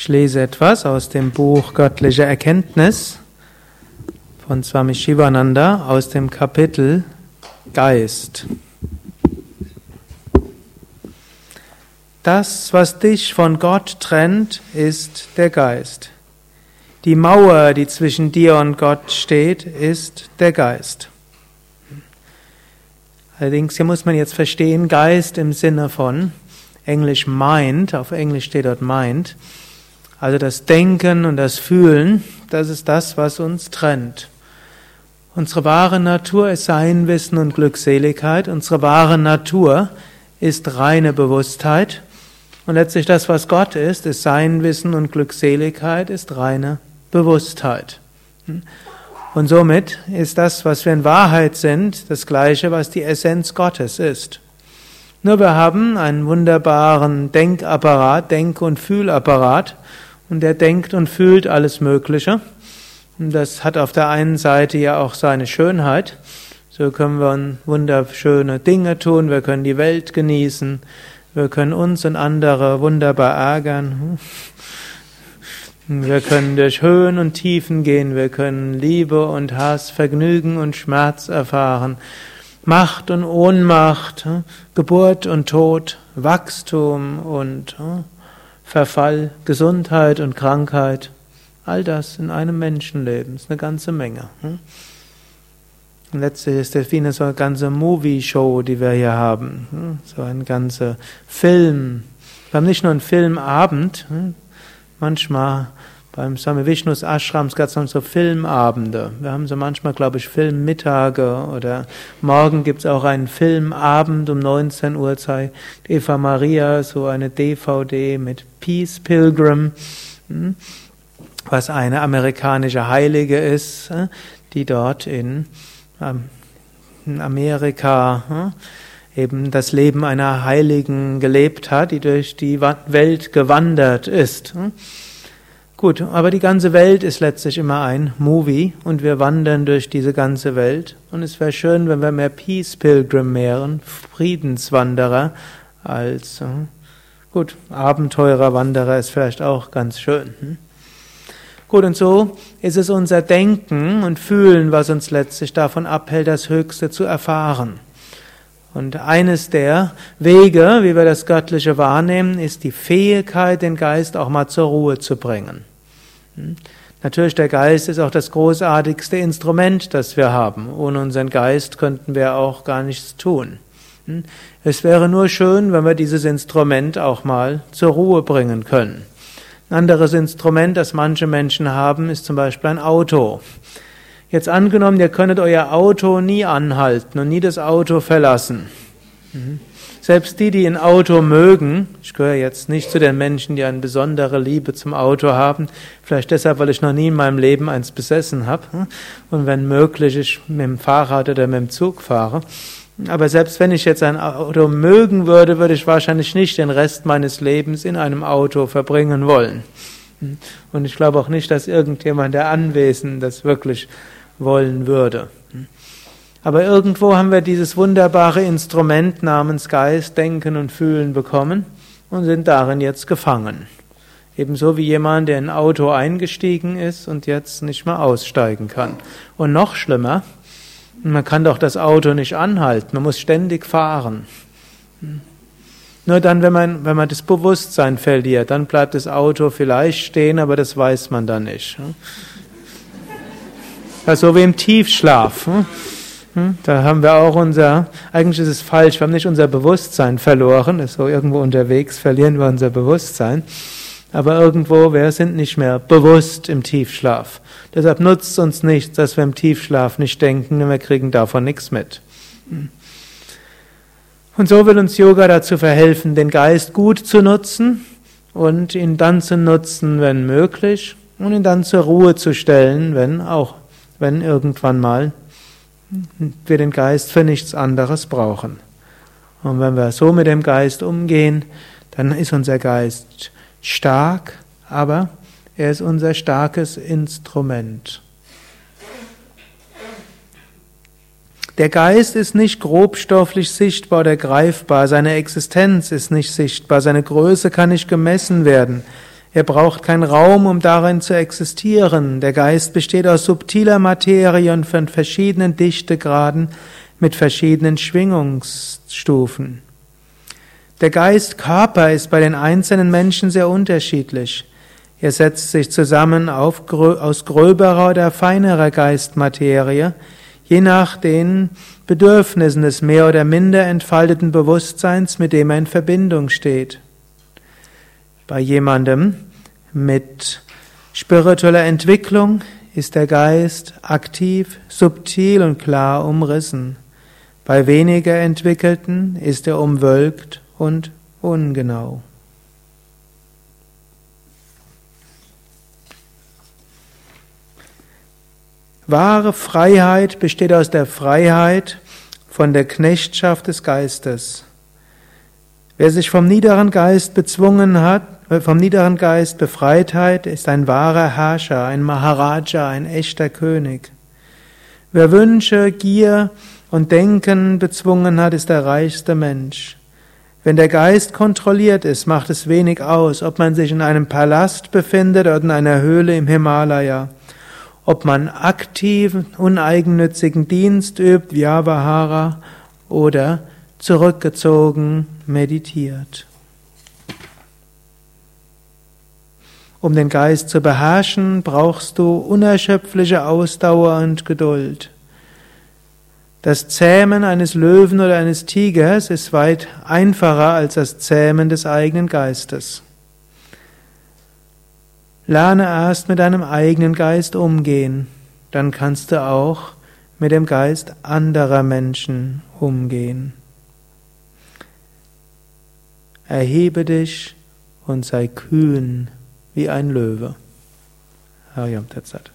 Ich lese etwas aus dem Buch Göttliche Erkenntnis von Swami Shivananda aus dem Kapitel Geist. Das, was dich von Gott trennt, ist der Geist. Die Mauer, die zwischen dir und Gott steht, ist der Geist. Allerdings hier muss man jetzt verstehen, Geist im Sinne von Englisch Mind, auf Englisch steht dort Mind, also das Denken und das Fühlen, das ist das, was uns trennt. Unsere wahre Natur ist Sein, Wissen und Glückseligkeit. Unsere wahre Natur ist reine Bewusstheit. Und letztlich das, was Gott ist, ist Sein, Wissen und Glückseligkeit, ist reine Bewusstheit. Und somit ist das, was wir in Wahrheit sind, das gleiche, was die Essenz Gottes ist. Nur wir haben einen wunderbaren Denkapparat, Denk- und Fühlapparat, und der denkt und fühlt alles Mögliche. Und das hat auf der einen Seite ja auch seine Schönheit. So können wir wunderschöne Dinge tun, wir können die Welt genießen, wir können uns und andere wunderbar ärgern. Wir können durch Höhen und Tiefen gehen, wir können Liebe und Hass, Vergnügen und Schmerz erfahren, Macht und Ohnmacht, Geburt und Tod, Wachstum und Verfall, Gesundheit und Krankheit, all das in einem Menschenleben ist eine ganze Menge. Hm? Letztlich ist das wie eine so eine ganze Movie-Show, die wir hier haben. Hm? So ein ganzer Film. Wir haben nicht nur einen Filmabend, hm? manchmal beim Swami Vishnus Ashrams gab es so Filmabende. Wir haben so manchmal, glaube ich, Filmmittage oder morgen gibt es auch einen Filmabend um 19 Uhr zeigt Eva Maria so eine DVD mit Peace Pilgrim, hm, was eine amerikanische Heilige ist, hm, die dort in ähm, Amerika hm, eben das Leben einer Heiligen gelebt hat, die durch die Welt gewandert ist. Gut, aber die ganze Welt ist letztlich immer ein Movie und wir wandern durch diese ganze Welt und es wäre schön, wenn wir mehr Peace Pilgrim wären, Friedenswanderer, als äh, gut, Abenteurerwanderer ist vielleicht auch ganz schön. Hm? Gut, und so ist es unser Denken und Fühlen, was uns letztlich davon abhält, das Höchste zu erfahren. Und eines der Wege, wie wir das Göttliche wahrnehmen, ist die Fähigkeit, den Geist auch mal zur Ruhe zu bringen. Hm? Natürlich, der Geist ist auch das großartigste Instrument, das wir haben. Ohne unseren Geist könnten wir auch gar nichts tun. Hm? Es wäre nur schön, wenn wir dieses Instrument auch mal zur Ruhe bringen können. Ein anderes Instrument, das manche Menschen haben, ist zum Beispiel ein Auto. Jetzt angenommen, ihr könntet euer Auto nie anhalten und nie das Auto verlassen. Mhm. Selbst die, die ein Auto mögen, ich gehöre jetzt nicht zu den Menschen, die eine besondere Liebe zum Auto haben, vielleicht deshalb, weil ich noch nie in meinem Leben eins besessen habe hm? und wenn möglich ich mit dem Fahrrad oder mit dem Zug fahre. Aber selbst wenn ich jetzt ein Auto mögen würde, würde ich wahrscheinlich nicht den Rest meines Lebens in einem Auto verbringen wollen. Hm? Und ich glaube auch nicht, dass irgendjemand der Anwesenden das wirklich wollen würde. Hm? Aber irgendwo haben wir dieses wunderbare Instrument namens Geist, Denken und Fühlen bekommen und sind darin jetzt gefangen. Ebenso wie jemand, der in ein Auto eingestiegen ist und jetzt nicht mehr aussteigen kann. Und noch schlimmer, man kann doch das Auto nicht anhalten, man muss ständig fahren. Nur dann, wenn man, wenn man das Bewusstsein verliert, dann bleibt das Auto vielleicht stehen, aber das weiß man dann nicht. Also wie im Tiefschlaf. Hm? Da haben wir auch unser, eigentlich ist es falsch, wir haben nicht unser Bewusstsein verloren, ist so irgendwo unterwegs, verlieren wir unser Bewusstsein. Aber irgendwo, wir sind nicht mehr bewusst im Tiefschlaf. Deshalb nutzt es uns nichts, dass wir im Tiefschlaf nicht denken, denn wir kriegen davon nichts mit. Und so will uns Yoga dazu verhelfen, den Geist gut zu nutzen und ihn dann zu nutzen, wenn möglich, und ihn dann zur Ruhe zu stellen, wenn auch, wenn irgendwann mal wir den Geist für nichts anderes brauchen. Und wenn wir so mit dem Geist umgehen, dann ist unser Geist stark, aber er ist unser starkes Instrument. Der Geist ist nicht grobstofflich sichtbar oder greifbar, seine Existenz ist nicht sichtbar, seine Größe kann nicht gemessen werden. Er braucht keinen Raum, um darin zu existieren. Der Geist besteht aus subtiler Materie und von verschiedenen Dichtegraden mit verschiedenen Schwingungsstufen. Der Geist-Körper ist bei den einzelnen Menschen sehr unterschiedlich. Er setzt sich zusammen auf, aus gröberer oder feinerer Geistmaterie, je nach den Bedürfnissen des mehr oder minder entfalteten Bewusstseins, mit dem er in Verbindung steht. Bei jemandem mit spiritueller Entwicklung ist der Geist aktiv, subtil und klar umrissen. Bei weniger entwickelten ist er umwölkt und ungenau. Wahre Freiheit besteht aus der Freiheit von der Knechtschaft des Geistes. Wer sich vom niederen Geist bezwungen hat, vom niederen Geist befreit hat, ist ein wahrer Herrscher, ein Maharaja, ein echter König. Wer Wünsche, Gier und Denken bezwungen hat, ist der reichste Mensch. Wenn der Geist kontrolliert ist, macht es wenig aus, ob man sich in einem Palast befindet oder in einer Höhle im Himalaya ob man aktiven, uneigennützigen Dienst übt, Vyavahara, oder zurückgezogen meditiert. Um den Geist zu beherrschen, brauchst du unerschöpfliche Ausdauer und Geduld. Das Zähmen eines Löwen oder eines Tigers ist weit einfacher als das Zähmen des eigenen Geistes. Lerne erst mit deinem eigenen Geist umgehen, dann kannst du auch mit dem Geist anderer Menschen umgehen. Erhebe dich und sei kühn wie ein Löwe. Hariam Tatsat.